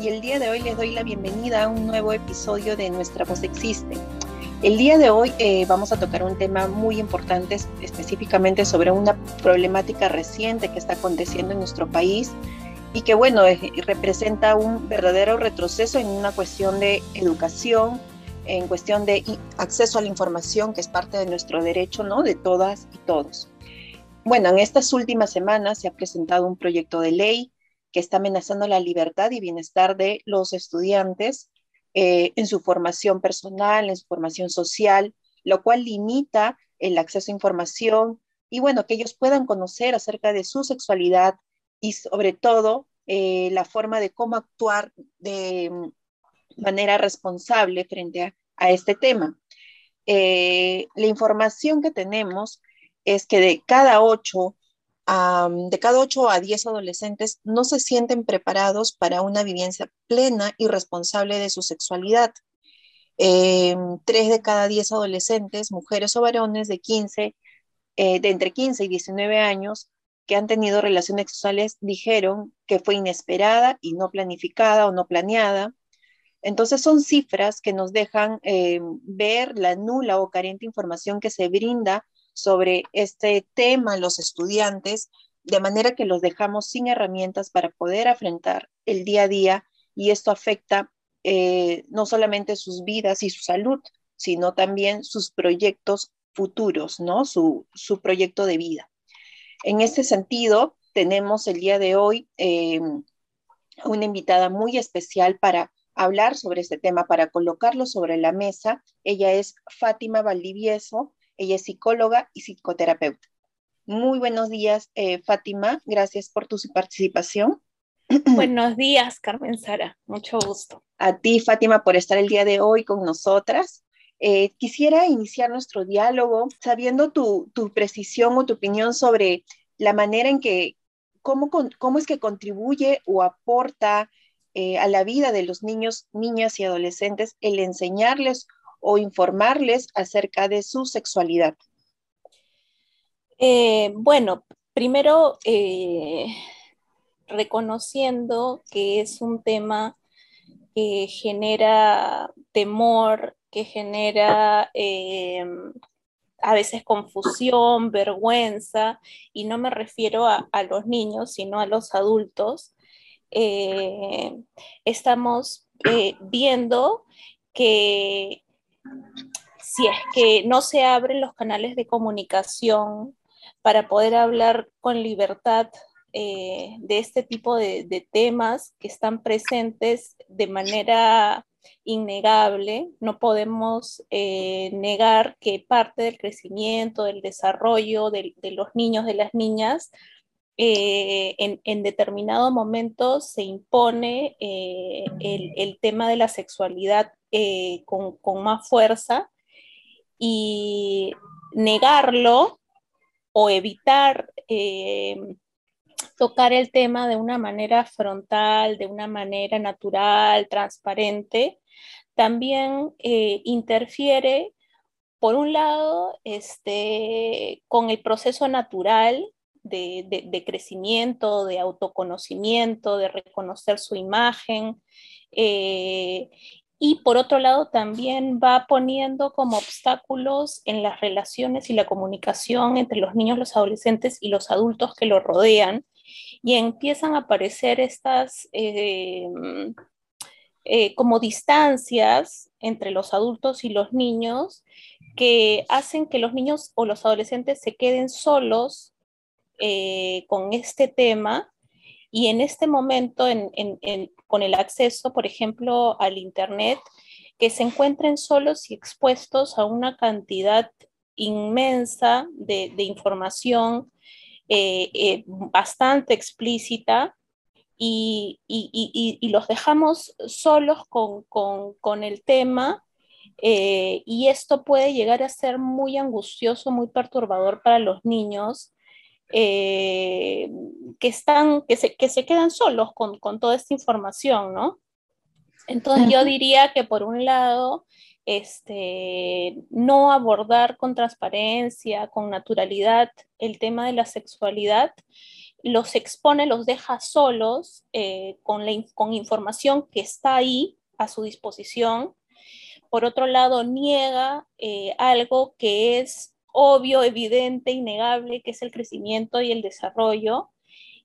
y el día de hoy les doy la bienvenida a un nuevo episodio de Nuestra Voz Existe. El día de hoy eh, vamos a tocar un tema muy importante, específicamente sobre una problemática reciente que está aconteciendo en nuestro país y que, bueno, representa un verdadero retroceso en una cuestión de educación, en cuestión de acceso a la información, que es parte de nuestro derecho, ¿no? De todas y todos. Bueno, en estas últimas semanas se ha presentado un proyecto de ley que está amenazando la libertad y bienestar de los estudiantes eh, en su formación personal, en su formación social, lo cual limita el acceso a información y bueno, que ellos puedan conocer acerca de su sexualidad y sobre todo eh, la forma de cómo actuar de manera responsable frente a, este tema. Eh, la información que tenemos es que de cada ocho de cada 8 a 10 adolescentes no se sienten preparados para una vivencia plena y responsable de su sexualidad. Eh, tres de cada 10 adolescentes, mujeres o varones de 15, eh, de entre 15 y 19 años que han tenido relaciones sexuales dijeron que fue inesperada y no planificada o no planeada. Entonces son cifras que nos dejan eh, ver la nula o carente información que se brinda sobre este tema los estudiantes, de manera que los dejamos sin herramientas para poder afrontar el día a día y esto afecta eh, no solamente sus vidas y su salud, sino también sus proyectos futuros, ¿no? Su, proyecto de vida. En este sentido, tenemos el día de hoy eh, una invitada muy especial para hablar sobre este tema, para colocarlo sobre la mesa. Ella es Fátima Valdivieso. Ella es psicóloga y psicoterapeuta. Muy buenos días, eh, Fátima. Gracias por tu participación. Buenos días, Carmen Sara. Mucho gusto. A ti, Fátima, por estar el día de hoy con nosotras. Eh, quisiera iniciar nuestro diálogo sabiendo tu, precisión o tu opinión sobre la manera en que, cómo, cómo es que contribuye o aporta eh, a la vida de los niños, niñas y adolescentes el enseñarles o informarles acerca de su sexualidad? Eh, bueno, primero eh, reconociendo que es un tema que genera temor, que genera eh, a veces confusión, vergüenza, y no me refiero a, a los niños, sino a los adultos, estamos viendo que si es que no se abren los canales de comunicación para poder hablar con libertad eh, de este tipo de, temas que están presentes de manera innegable. No podemos eh, negar que parte del crecimiento, del desarrollo de, los niños, de las niñas, eh, en, determinado momento se impone el, tema de la sexualidad eh, con, más fuerza y negarlo o evitar eh, tocar el tema de una manera frontal, de una manera natural, transparente, también eh, interfiere, por un lado, este, con el proceso natural de, crecimiento, de autoconocimiento, de reconocer su imagen, y por otro lado también va poniendo como obstáculos en las relaciones y la comunicación entre los niños, los adolescentes y los adultos que lo rodean y empiezan a aparecer estas eh, eh, como distancias entre los adultos y los niños que hacen que los niños o los adolescentes se queden solos eh, con este tema y en este momento, con el acceso, por ejemplo, al Internet, que se encuentren solos y expuestos a una cantidad inmensa de, información eh, eh, bastante explícita y, los dejamos solos con, el tema eh, y esto puede llegar a ser muy angustioso, muy perturbador para los niños eh, que, están, que, se, que se quedan solos con, toda esta información, ¿no? Entonces yo diría que por un lado, este, no abordar con transparencia, con naturalidad el tema de la sexualidad, los expone, los deja solos eh, con, la, con información que está ahí a su disposición. Por otro lado, niega eh, algo que es obvio, evidente, innegable, que es el crecimiento y el desarrollo.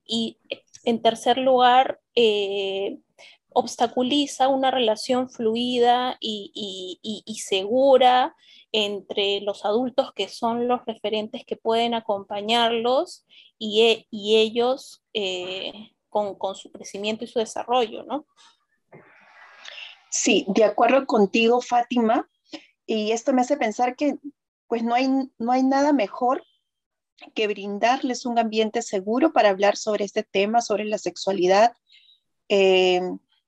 Y en tercer lugar, eh, obstaculiza una relación fluida y, segura entre los adultos que son los referentes que pueden acompañarlos y, e, ellos eh, con, con, su crecimiento y su desarrollo, ¿no? Sí, de acuerdo contigo, Fátima. Y esto me hace pensar que pues no hay, no hay nada mejor que brindarles un ambiente seguro para hablar sobre este tema, sobre la sexualidad. Eh,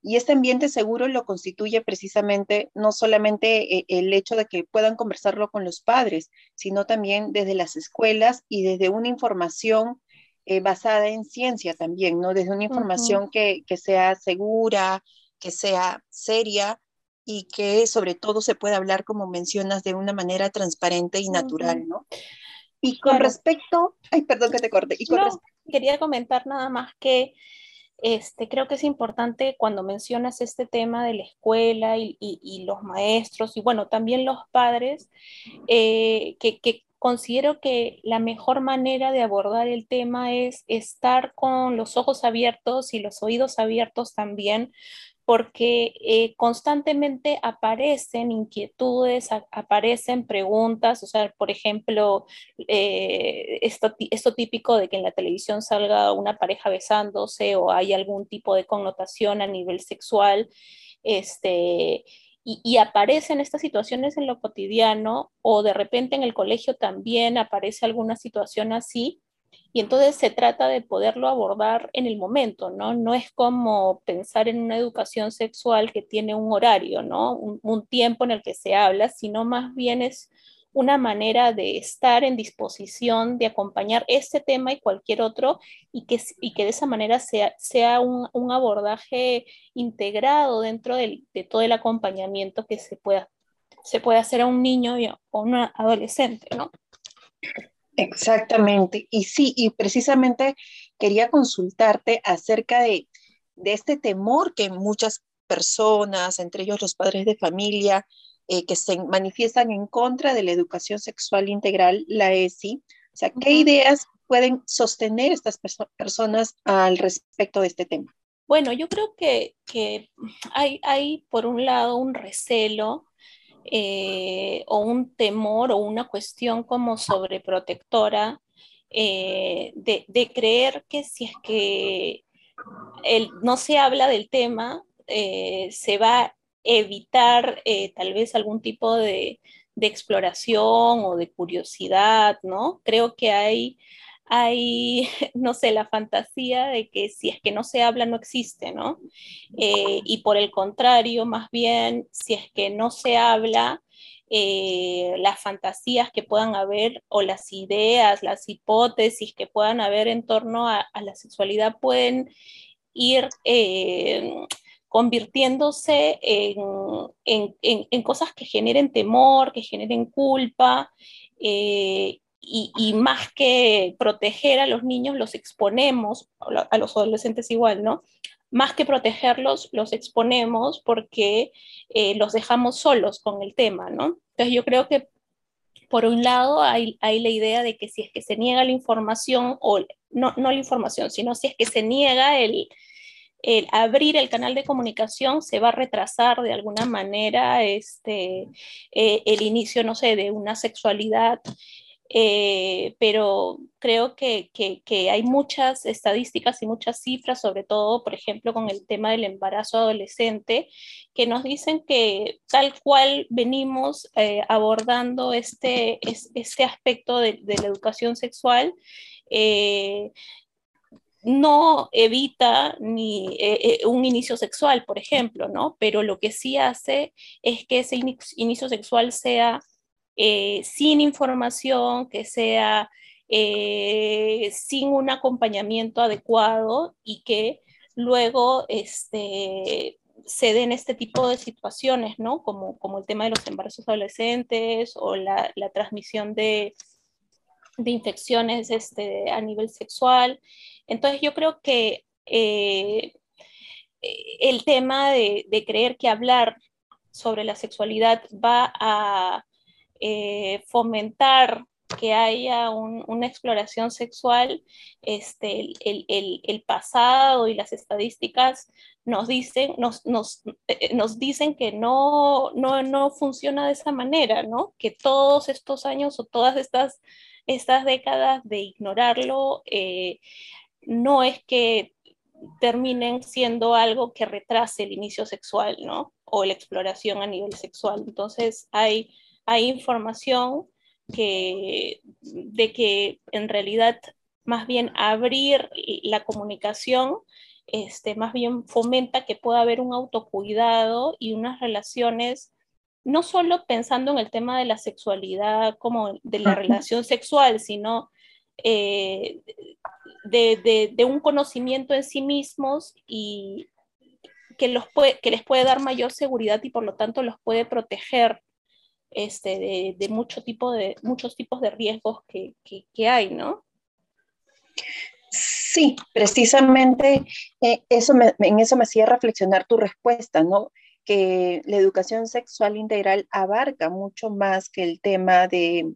y este ambiente seguro lo constituye precisamente no solamente eh, el hecho de que puedan conversarlo con los padres, sino también desde las escuelas y desde una información eh, basada en ciencia también, ¿no? Desde una información que, que, sea segura, que sea seria y que sobre todo se pueda hablar, como mencionas, de una manera transparente y natural, ¿no? Y con respecto, ay, perdón que te corte. Y quería comentar nada más que este, creo que es importante cuando mencionas este tema de la escuela y, y, los maestros y bueno, también los padres, eh, que, que, considero que la mejor manera de abordar el tema es estar con los ojos abiertos y los oídos abiertos también porque eh, constantemente aparecen inquietudes, aparecen preguntas, o sea, por ejemplo, eh, esto, esto, típico de que en la televisión salga una pareja besándose o hay algún tipo de connotación a nivel sexual, este, y, y, aparecen estas situaciones en lo cotidiano o de repente en el colegio también aparece alguna situación así y entonces se trata de poderlo abordar en el momento, ¿no? No es como pensar en una educación sexual que tiene un horario, ¿no? Un, tiempo en el que se habla, sino más bien es una manera de estar en disposición de acompañar este tema y cualquier otro y que, y que de esa manera sea, sea un, abordaje integrado dentro de todo el acompañamiento que se pueda, se puede hacer a un niño o a un adolescente, ¿no? Exactamente. Y sí, y precisamente quería consultarte acerca de, este temor que muchas personas, entre ellos los padres de familia, eh, que se manifiestan en contra de la educación sexual integral, la ESI. O sea, ¿qué ideas pueden sostener estas personas al respecto de este tema? Bueno, yo creo que, hay, hay, por un lado, un recelo eh, o un temor o una cuestión como sobreprotectora eh, de, creer que si es que no se habla del tema, eh, se va a evitar tal vez algún tipo de, de, exploración o de curiosidad, ¿no? Creo que hay hay, no sé, la fantasía de que si es que no se habla, no existe, ¿no? Eh, y por el contrario, más bien, si es que no se habla, eh, las fantasías que puedan haber o las ideas, las hipótesis que puedan haber en torno a, la sexualidad pueden ir eh, convirtiéndose en, en, cosas que generen temor, que generen culpa y, más que proteger a los niños, los exponemos, a los adolescentes igual, ¿no? Más que protegerlos, los exponemos porque eh, los dejamos solos con el tema, ¿no? Entonces yo creo que por un lado hay, hay, la idea de que si es que se niega la información, o no, no la información, sino si es que se niega el, el abrir el canal de comunicación se va a retrasar de alguna manera este, eh, el inicio, no sé, de una sexualidad eh, pero creo que, que, hay muchas estadísticas y muchas cifras, sobre todo, por ejemplo, con el tema del embarazo adolescente, que nos dicen que tal cual venimos eh, abordando este, este aspecto de, la educación sexual, eh, no evita ni un inicio sexual, por ejemplo, ¿no? Pero lo que sí hace es que ese inicio sexual sea eh, sin información, que sea sin un acompañamiento adecuado y que luego este, se den este tipo de situaciones, ¿no? Como, como el tema de los embarazos adolescentes o la, la transmisión de, de infecciones este, a nivel sexual. Entonces yo creo que eh, el tema de, creer que hablar sobre la sexualidad va a eh, fomentar que haya una exploración sexual, este, el, pasado y las estadísticas nos dicen, nos, nos, eh, nos dicen que no, no, no, funciona de esa manera, ¿no? Que todos estos años o todas estas, estas décadas de ignorarlo no es que terminen siendo algo que retrase el inicio sexual, ¿no? O la exploración a nivel sexual. Entonces hay, hay información que, de que en realidad más bien abrir la comunicación, este, más bien fomenta que pueda haber un autocuidado y unas relaciones, no solo pensando en el tema de la sexualidad como de la relación sexual, sino eh, de, un conocimiento en sí mismos y que, los puede, que les puede dar mayor seguridad y por lo tanto los puede proteger este, de, mucho tipo de, muchos tipos de riesgos que, hay, ¿no? Sí, precisamente eh, eso en eso me hacía reflexionar tu respuesta, ¿no? Que la educación sexual integral abarca mucho más que el tema de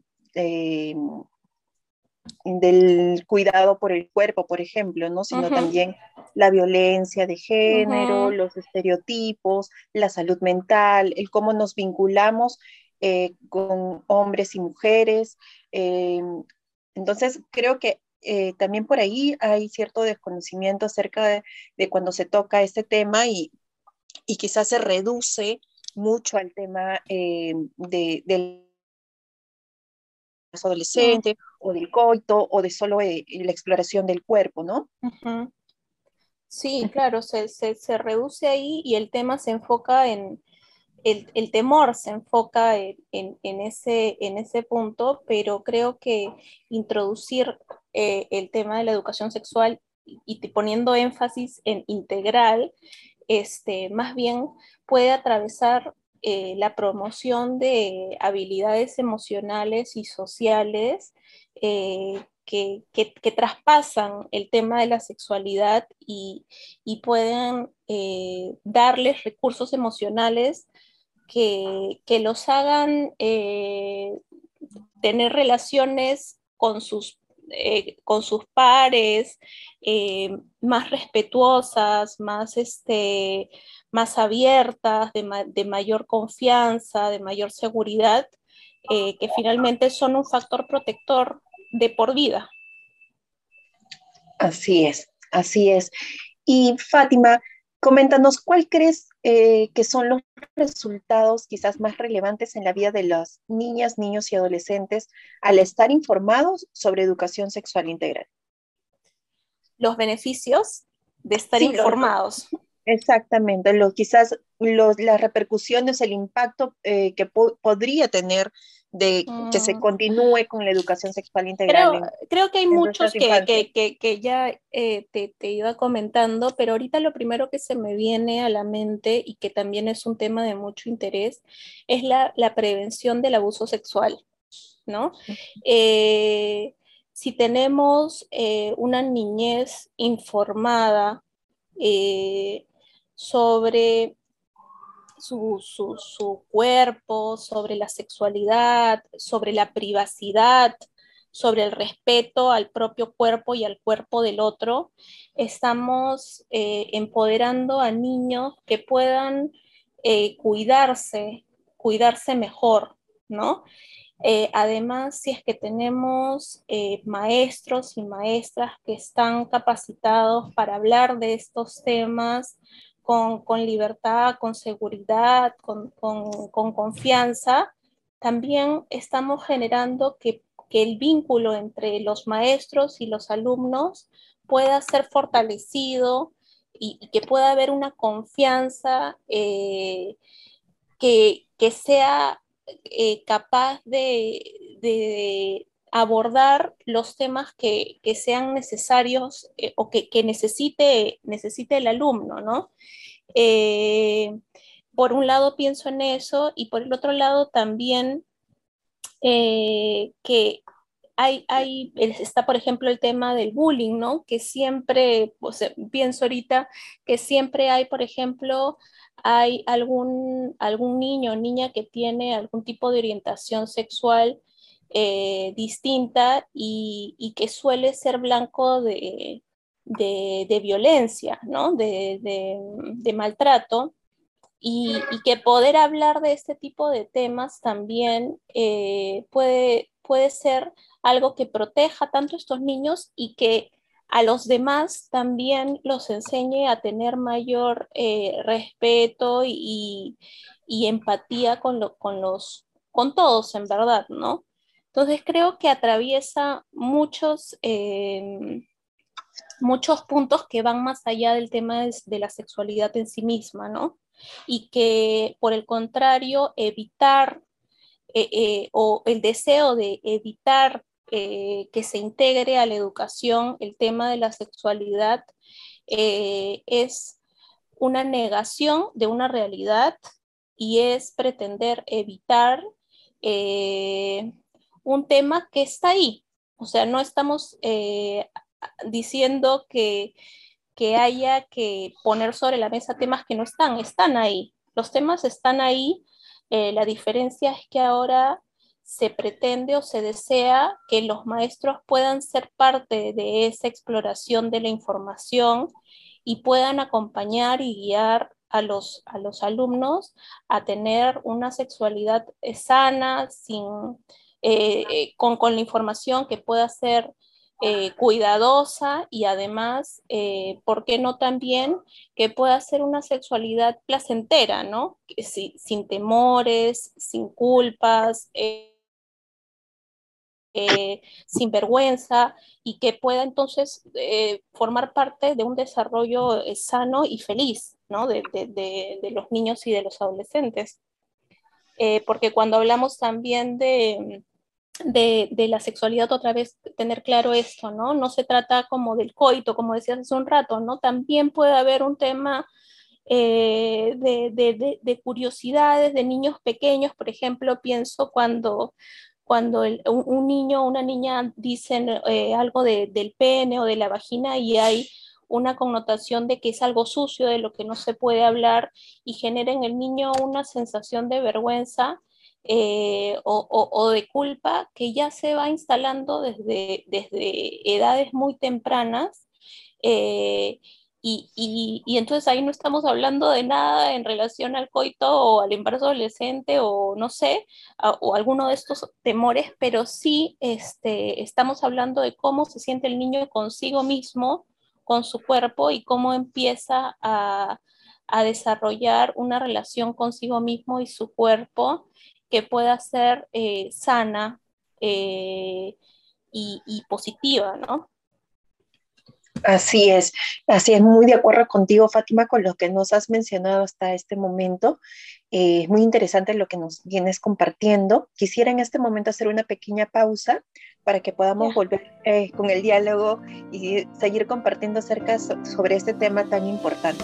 del cuidado por el cuerpo, por ejemplo, ¿no? Sino también la violencia de género, los estereotipos, la salud mental, el cómo nos vinculamos eh, con hombres y mujeres. Eh, entonces, creo que eh, también por ahí hay cierto desconocimiento acerca de, cuando se toca este tema y, y, quizás se reduce mucho al tema de, del adolescente o del coito o de solo la exploración del cuerpo, ¿no? Sí, claro, se, se, reduce ahí y el tema se enfoca en, el, el temor se enfoca en, en, ese, en ese punto, pero creo que introducir eh, el tema de la educación sexual y, poniendo énfasis en integral, este, más bien puede atravesar eh, la promoción de habilidades emocionales y sociales eh, que, traspasan el tema de la sexualidad y, pueden eh, darles recursos emocionales que, los hagan tener relaciones con sus con sus pares, más respetuosas, más, este, más abiertas, de, mayor confianza, de mayor seguridad, eh, que finalmente son un factor protector de por vida. Así es, así es. Y Fátima, coméntanos, ¿cuál crees eh, que son los resultados quizás más relevantes en la vida de las niñas, niños y adolescentes al estar informados sobre educación sexual integral? Los beneficios de estar informados. Exactamente, lo, quizás las repercusiones, el impacto eh, que podría tener de que se mm. continúe con la educación sexual integral. Creo, que hay muchos que, ya eh, te, iba comentando, pero ahorita lo primero que se me viene a la mente y que también es un tema de mucho interés es la, prevención del abuso sexual, ¿no? Eh, si tenemos una niñez informada, sobre su, cuerpo, sobre la sexualidad, sobre la privacidad, sobre el respeto al propio cuerpo y al cuerpo del otro, estamos eh, empoderando a niños que puedan eh, cuidarse, cuidarse mejor, ¿no? Eh, además, si es que tenemos maestros y maestras que están capacitados para hablar de estos temas, con, libertad, con seguridad, con, confianza, también estamos generando que, el vínculo entre los maestros y los alumnos pueda ser fortalecido y, que pueda haber una confianza eh, que, sea eh, capaz de, abordar los temas que, sean necesarios eh, o que, necesite, necesite el alumno, ¿no? por un lado pienso en eso y por el otro lado también que hay, está, por ejemplo, el tema del bullying, ¿no? Que siempre, pienso ahorita que siempre hay, por ejemplo, hay algún, algún niño o niña que tiene algún tipo de orientación sexual eh, distinta y, que suele ser blanco de, violencia, ¿no? De, maltrato. Y, que poder hablar de este tipo de temas también eh, puede, puede ser algo que proteja tanto a estos niños y que a los demás también los enseñe a tener mayor eh, respeto y, empatía con, con, los, con todos, en verdad, ¿no? Entonces creo que atraviesa muchos, eh, muchos puntos que van más allá del tema de, la sexualidad en sí misma, ¿no? Y que por el contrario, evitar eh, o el deseo de evitar eh, que se integre a la educación el tema de la sexualidad eh, es una negación de una realidad y es pretender evitar eh, un tema que está ahí. O sea, no estamos diciendo que, que haya que poner sobre la mesa temas que no están, están ahí. Los temas están ahí. la diferencia es que ahora se pretende o se desea que los maestros puedan ser parte de esa exploración de la información y puedan acompañar y guiar a los, a los alumnos a tener una sexualidad eh, sana, sin, eh, eh, con, la información que pueda ser cuidadosa y además, ¿por qué no también que pueda ser una sexualidad placentera, ¿no? sin temores, sin culpas. Eh, sin vergüenza y que pueda entonces eh, formar parte de un desarrollo eh, sano y feliz ¿no? de, los niños y de los adolescentes. Porque cuando hablamos también de, de, la sexualidad, otra vez tener claro esto, ¿no? No se trata como del coito, como decías hace un rato, ¿no? También puede haber un tema de, de, curiosidades de niños pequeños, por ejemplo, pienso cuando, cuando un, niño o una niña dicen eh, algo del pene o de la vagina y hay una connotación de que es algo sucio, de lo que no se puede hablar y genera en el niño una sensación de vergüenza eh, o, de culpa que ya se va instalando desde, desde edades muy tempranas eh, y, entonces ahí no estamos hablando de nada en relación al coito o al embarazo adolescente o no sé, o alguno de estos temores, pero sí este, estamos hablando de cómo se siente el niño consigo mismo, con su cuerpo y cómo empieza a, desarrollar una relación consigo mismo y su cuerpo que pueda ser eh, sana eh, y, positiva, ¿no? Así es, así es, muy de acuerdo contigo, Fátima, con lo que nos has mencionado hasta este momento. Eh, es muy interesante lo que nos vienes compartiendo. Quisiera en este momento hacer una pequeña pausa para que podamos volver eh, con el diálogo y seguir compartiendo acerca sobre este tema tan importante.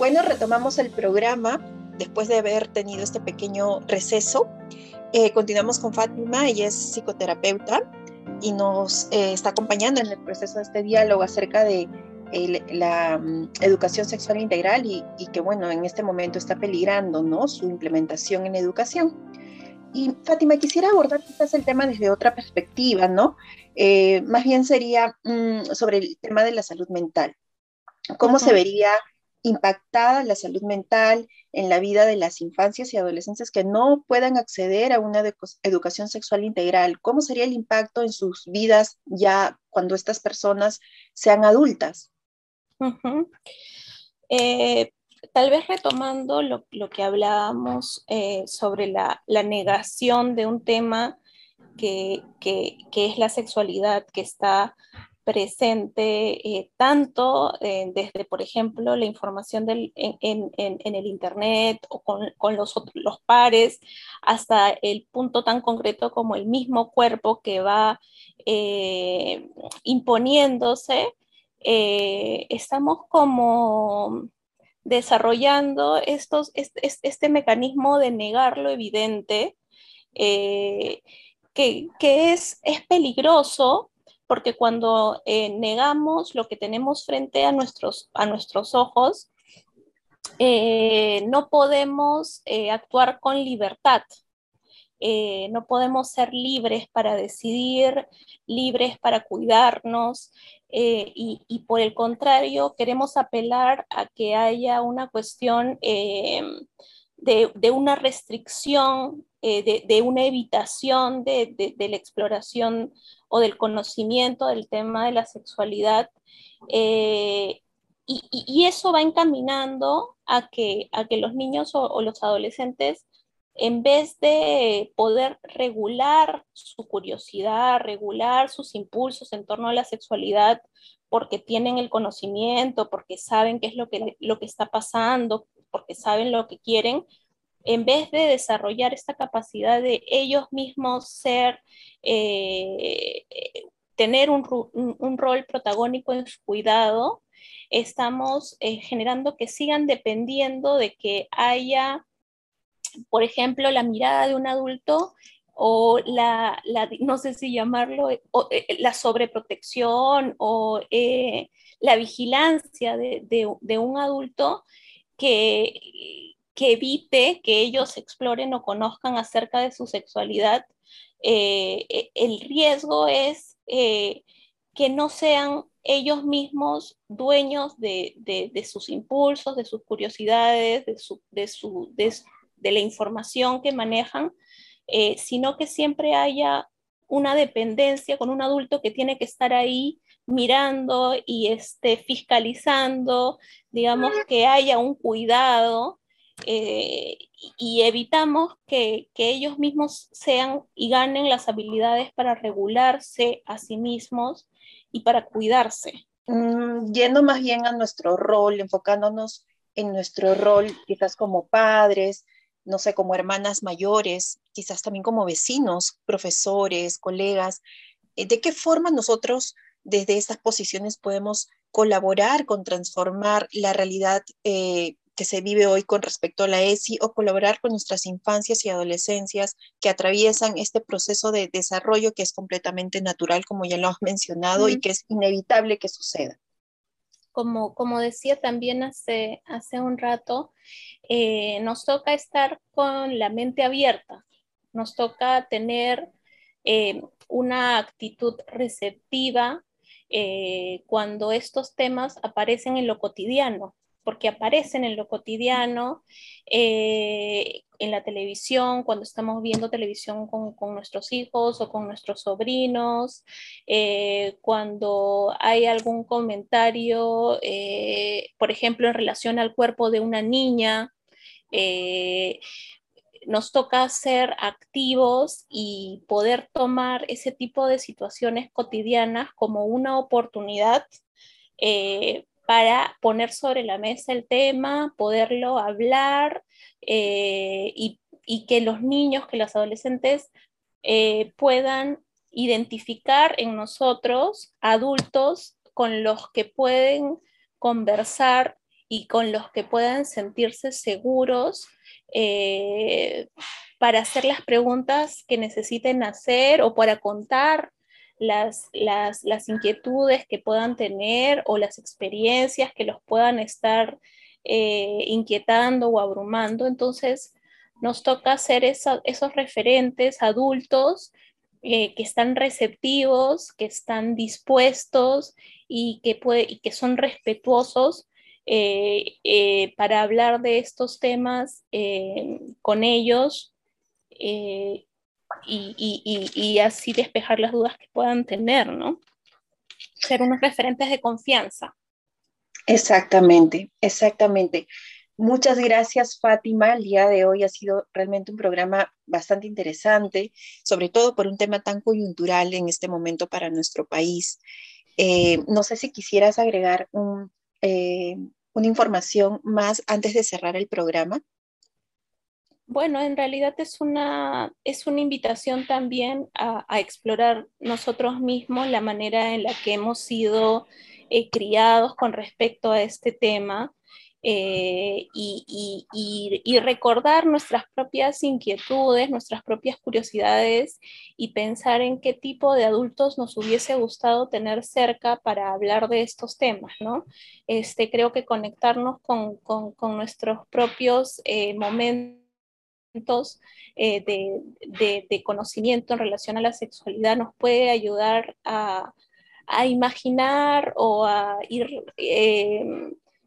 Bueno, retomamos el programa después de haber tenido este pequeño receso. Eh, continuamos con Fátima, ella es psicoterapeuta y nos eh, está acompañando en el proceso de este diálogo acerca de eh, la um, educación sexual integral y, y, que, bueno, en este momento está peligrando, ¿no? Su implementación en educación. Y Fátima, quisiera abordar quizás el tema desde otra perspectiva, ¿no? más bien sería mm, sobre el tema de la salud mental. ¿Cómo uh -huh. se vería impactada la salud mental en la vida de las infancias y adolescentes que no puedan acceder a una educación sexual integral? ¿Cómo sería el impacto en sus vidas ya cuando estas personas sean adultas? Eh, tal vez retomando lo, lo que hablábamos eh, sobre la, la, negación de un tema que, que, que es la sexualidad, que está presente eh, tanto eh, desde, por ejemplo, la información en, en, en, el Internet o con, con los, los, pares, hasta el punto tan concreto como el mismo cuerpo que va eh, imponiéndose, estamos como desarrollando estos, este, este, mecanismo de negar lo evidente, que, que es, es peligroso porque cuando eh, negamos lo que tenemos frente a nuestros, a nuestros ojos, eh, no podemos eh, actuar con libertad. No podemos ser libres para decidir, libres para cuidarnos y, y, por el contrario queremos apelar a que haya una cuestión de, de, una restricción, de, de, una evitación de, de, la exploración o del conocimiento del tema de la sexualidad. Eh, y, y, eso va encaminando a que, a que los niños o, o, los adolescentes, en vez de poder regular su curiosidad, regular sus impulsos en torno a la sexualidad, porque tienen el conocimiento, porque saben qué es lo que, lo que está pasando, porque saben lo que quieren, en vez de desarrollar esta capacidad de ellos mismos ser, eh, tener un, rol protagónico en su cuidado, estamos eh, generando que sigan dependiendo de que haya, por ejemplo, la mirada de un adulto o la, no sé si llamarlo, eh, la sobreprotección o la vigilancia de un adulto que que evite que ellos exploren o conozcan acerca de su sexualidad, eh, e, el riesgo es eh, que no sean ellos mismos dueños de, sus impulsos, de sus curiosidades, de la información que manejan, eh, sino que siempre haya una dependencia con un adulto que tiene que estar ahí mirando y este, fiscalizando, digamos que haya un cuidado eh, y evitamos que, que, ellos mismos sean y ganen las habilidades para regularse a sí mismos y para cuidarse. Mm, yendo más bien a nuestro rol, enfocándonos en nuestro rol quizás como padres, no sé, como hermanas mayores, quizás también como vecinos, profesores, colegas, eh, ¿de qué forma nosotros desde estas posiciones podemos colaborar con transformar la realidad eh, que se vive hoy con respecto a la ESI o colaborar con nuestras infancias y adolescencias que atraviesan este proceso de desarrollo que es completamente natural, como ya lo has mencionado, mm. y que es inevitable que suceda. Como, como decía también hace, hace un rato, eh, nos toca estar con la mente abierta, nos toca tener eh, una actitud receptiva eh, cuando estos temas aparecen en lo cotidiano, porque aparecen en lo cotidiano, eh, en la televisión, cuando estamos viendo televisión con, con nuestros hijos o con nuestros sobrinos, eh, cuando hay algún comentario, eh, por ejemplo, en relación al cuerpo de una niña, nos toca ser activos y poder tomar ese tipo de situaciones cotidianas como una oportunidad eh, para poner sobre la mesa el tema, poderlo hablar eh, y, que los niños, que los adolescentes puedan identificar en nosotros adultos con los que pueden conversar y con los que puedan sentirse seguros eh, para hacer las preguntas que necesiten hacer o para contar las, las, inquietudes que puedan tener o las experiencias que los puedan estar eh, inquietando o abrumando. Entonces, nos toca ser esos referentes adultos eh, que están receptivos, que están dispuestos y que, puede, y que son respetuosos eh, para hablar de estos temas con ellos y, así despejar las dudas que puedan tener, ¿no? Ser unos referentes de confianza. Exactamente, exactamente. Muchas gracias, Fátima. El día de hoy ha sido realmente un programa bastante interesante, sobre todo por un tema tan coyuntural en este momento para nuestro país. Eh, no sé si quisieras agregar eh, una información más antes de cerrar el programa. Bueno, en realidad es una, es una invitación también a, explorar nosotros mismos la manera en la que hemos sido eh, criados con respecto a este tema eh, y, recordar nuestras propias inquietudes, nuestras propias curiosidades y pensar en qué tipo de adultos nos hubiese gustado tener cerca para hablar de estos temas, ¿no? Este, creo que conectarnos con, nuestros propios eh, momentos eh, de, conocimiento en relación a la sexualidad nos puede ayudar a, imaginar o a ir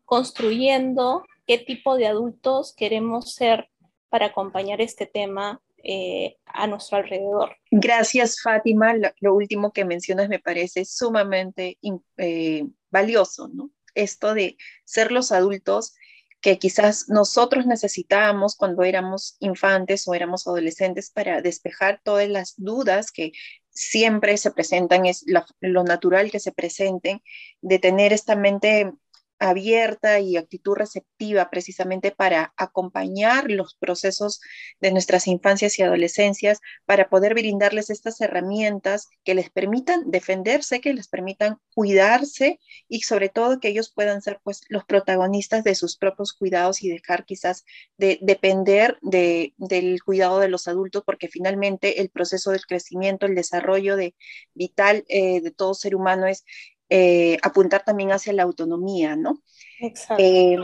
construyendo qué tipo de adultos queremos ser para acompañar este tema eh, a nuestro alrededor. Gracias, Fátima. Lo, último que mencionas me parece sumamente eh, valioso, ¿no? Esto de ser los adultos que quizás nosotros necesitábamos cuando éramos infantes o éramos adolescentes para despejar todas las dudas que siempre se presentan, es lo natural que se presenten, de tener esta mente abierta y actitud receptiva precisamente para acompañar los procesos de nuestras infancias y adolescencias, para poder brindarles estas herramientas que les permitan defenderse, que les permitan cuidarse y sobre todo que ellos puedan ser pues los protagonistas de sus propios cuidados y dejar quizás de depender de, del cuidado de los adultos, porque finalmente el proceso del crecimiento, el desarrollo de vital eh, de todo ser humano es eh, apuntar también hacia la autonomía, ¿no? Exacto. Eh,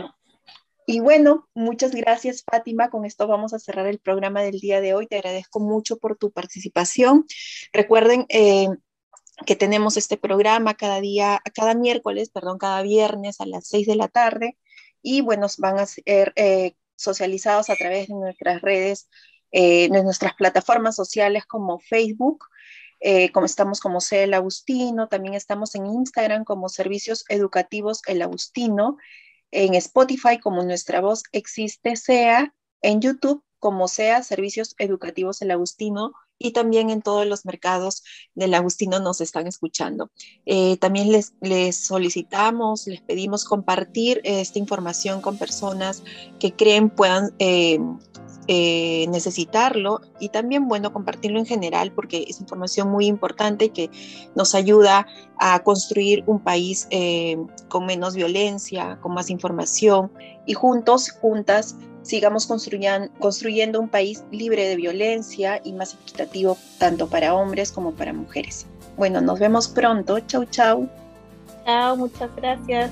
y bueno, muchas gracias Fátima. Con esto vamos a cerrar el programa del día de hoy. Te agradezco mucho por tu participación. Recuerden eh, que tenemos este programa cada día, cada miércoles, perdón, cada viernes a las seis de la tarde. Y bueno, van a ser socializados a través de nuestras redes, de nuestras plataformas sociales como Facebook, eh, como estamos como sea el Agustino, también estamos en Instagram como Servicios Educativos El Agustino, en Spotify como Nuestra Voz Existe Sea, en YouTube como sea Servicios Educativos El Agustino y también en todos los mercados del Agustino nos están escuchando. Eh, también les, les, solicitamos, les pedimos compartir esta información con personas que creen puedan eh, eh, necesitarlo y también, bueno, compartirlo en general porque es información muy importante que nos ayuda a construir un país con menos violencia, con más información y juntos, juntas, sigamos construyendo, un país libre de violencia y más equitativo tanto para hombres como para mujeres. Bueno, nos vemos pronto. Chau, chau. Chao, muchas gracias.